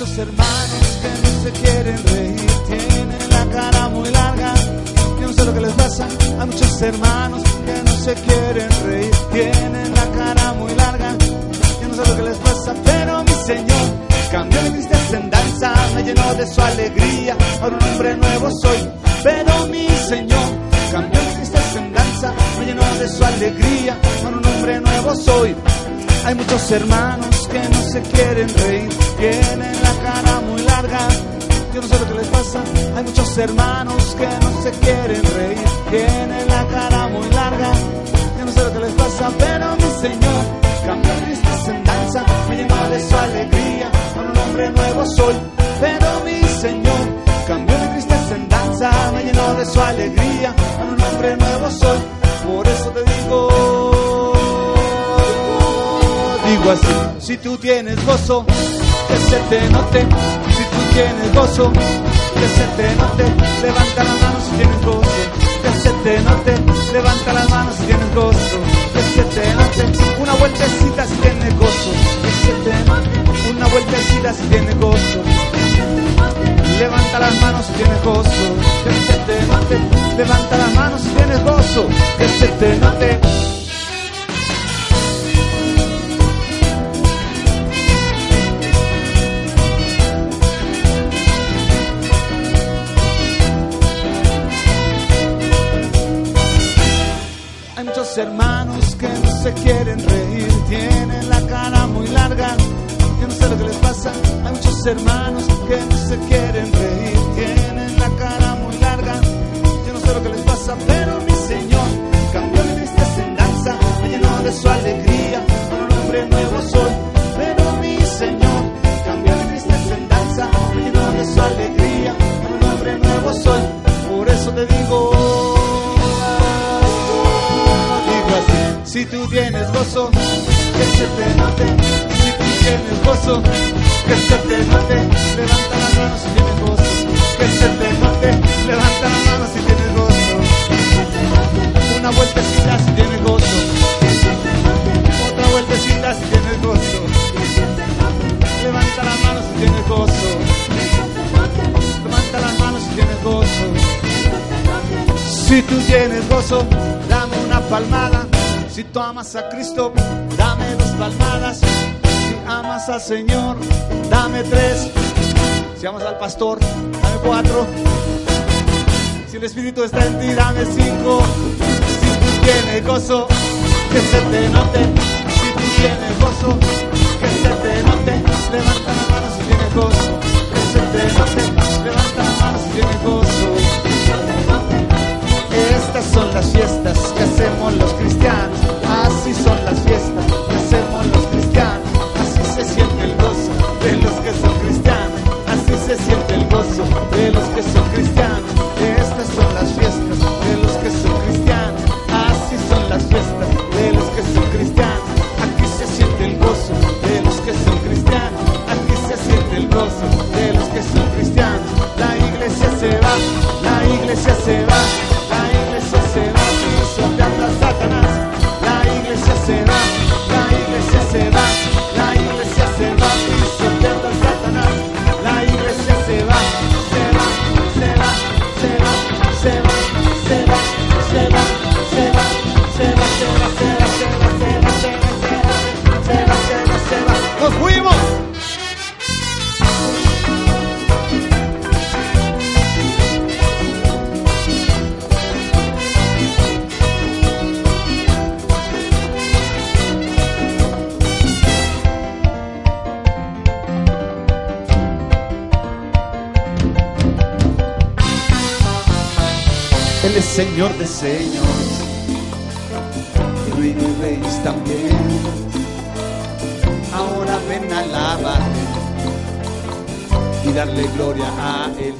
muchos hermanos que no se quieren reír, tienen la cara muy larga, yo no sé lo que les pasa. Hay muchos hermanos que no se quieren reír, tienen la cara muy larga, yo no sé lo que les pasa, pero mi Señor cambió mi tristeza en danza, me llenó de su alegría, ahora un hombre nuevo soy, pero mi Señor cambió mi tristeza en danza, me llenó de su alegría, ahora un hombre nuevo soy. Hay muchos hermanos que no se quieren reír, tienen la cara muy larga. Yo no sé lo que les pasa. Hay muchos hermanos que no se quieren reír, tienen la cara muy larga. Yo no sé lo que les pasa, pero mi Señor cambió tristeza en danza, me llenó de su alegría. Ahora un hombre nuevo soy, pero mi Señor cambió mi tristeza en danza, me llenó de su alegría. Ahora un hombre nuevo soy, por eso te digo digo así, si tú tienes gozo, que se te note, si tú tienes gozo, que se te note, levanta las manos si tienes gozo, que se te note, levanta las manos si tienes gozo, que se te note, una vueltecita si tienes gozo, que se te note, una vueltecita si tienes gozo, levanta las manos si tienes gozo, que se te note, levanta las manos si tienes gozo, que se te note. Hermanos que no se quieren reír, tienen la cara muy larga. Yo no sé lo que les pasa. Hay muchos hermanos que no se quieren reír, tienen la cara muy larga. Yo no sé lo que les pasa, pero mi Señor cambió mi tristeza en danza, me llenó de su alegría. Ahora un hombre nuevo soy, pero mi Señor cambió mi tristeza en danza, me llenó de su alegría. Ahora un hombre nuevo soy, por eso te digo Si tú tienes gozo, que se te note. Si tú tienes gozo, que se te note. Levanta las manos si tienes gozo. Que se te note. Levanta las manos si tienes gozo. Una vueltecita si tienes gozo. Otra vueltecita si tienes gozo. Levanta las manos si tienes gozo. Levanta las manos si tienes gozo. Si tú tienes gozo, dame una palmada. Si tú amas a Cristo, dame dos palmadas. Si amas al Señor, dame tres. Si amas al pastor, dame cuatro. Si el Espíritu está en ti, dame cinco. Si tú tienes gozo, que se te note. Si tú tienes gozo, que se te note. Levanta las manos si tienes gozo. Que se te note. Levanta las manos si tienes gozo. Estas son las fiestas que hacemos los cristianos. La iglesia se va, soltando por Satanás. La iglesia se va, la iglesia se va, la iglesia se va, pisoteada por Satanás. La iglesia se va, se va, se va, se va, se va. Señor de señores y Rey de reyes también. Ahora ven a alabarle y darle gloria a Él.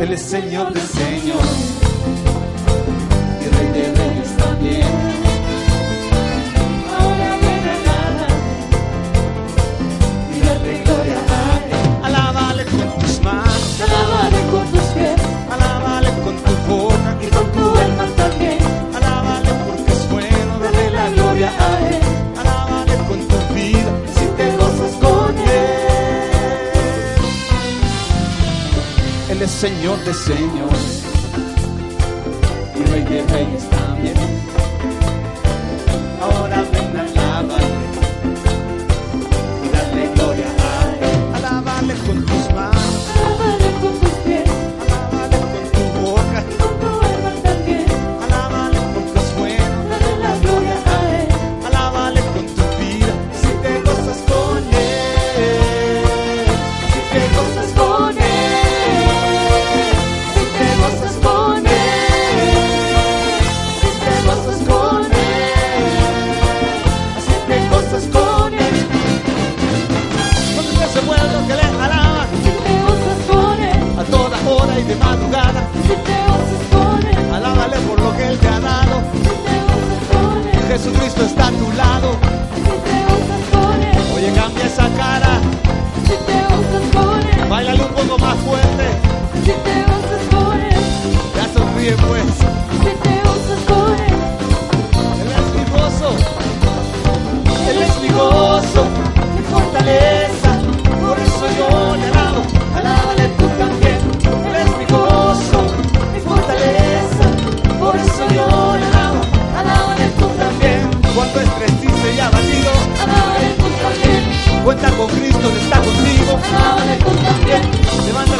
Él es Señor de señores Señor de señores y Rey de reyes. abatido. Alaba Jesús también. Cuenta con Cristo, está contigo. Alaba Jesús también. Levanta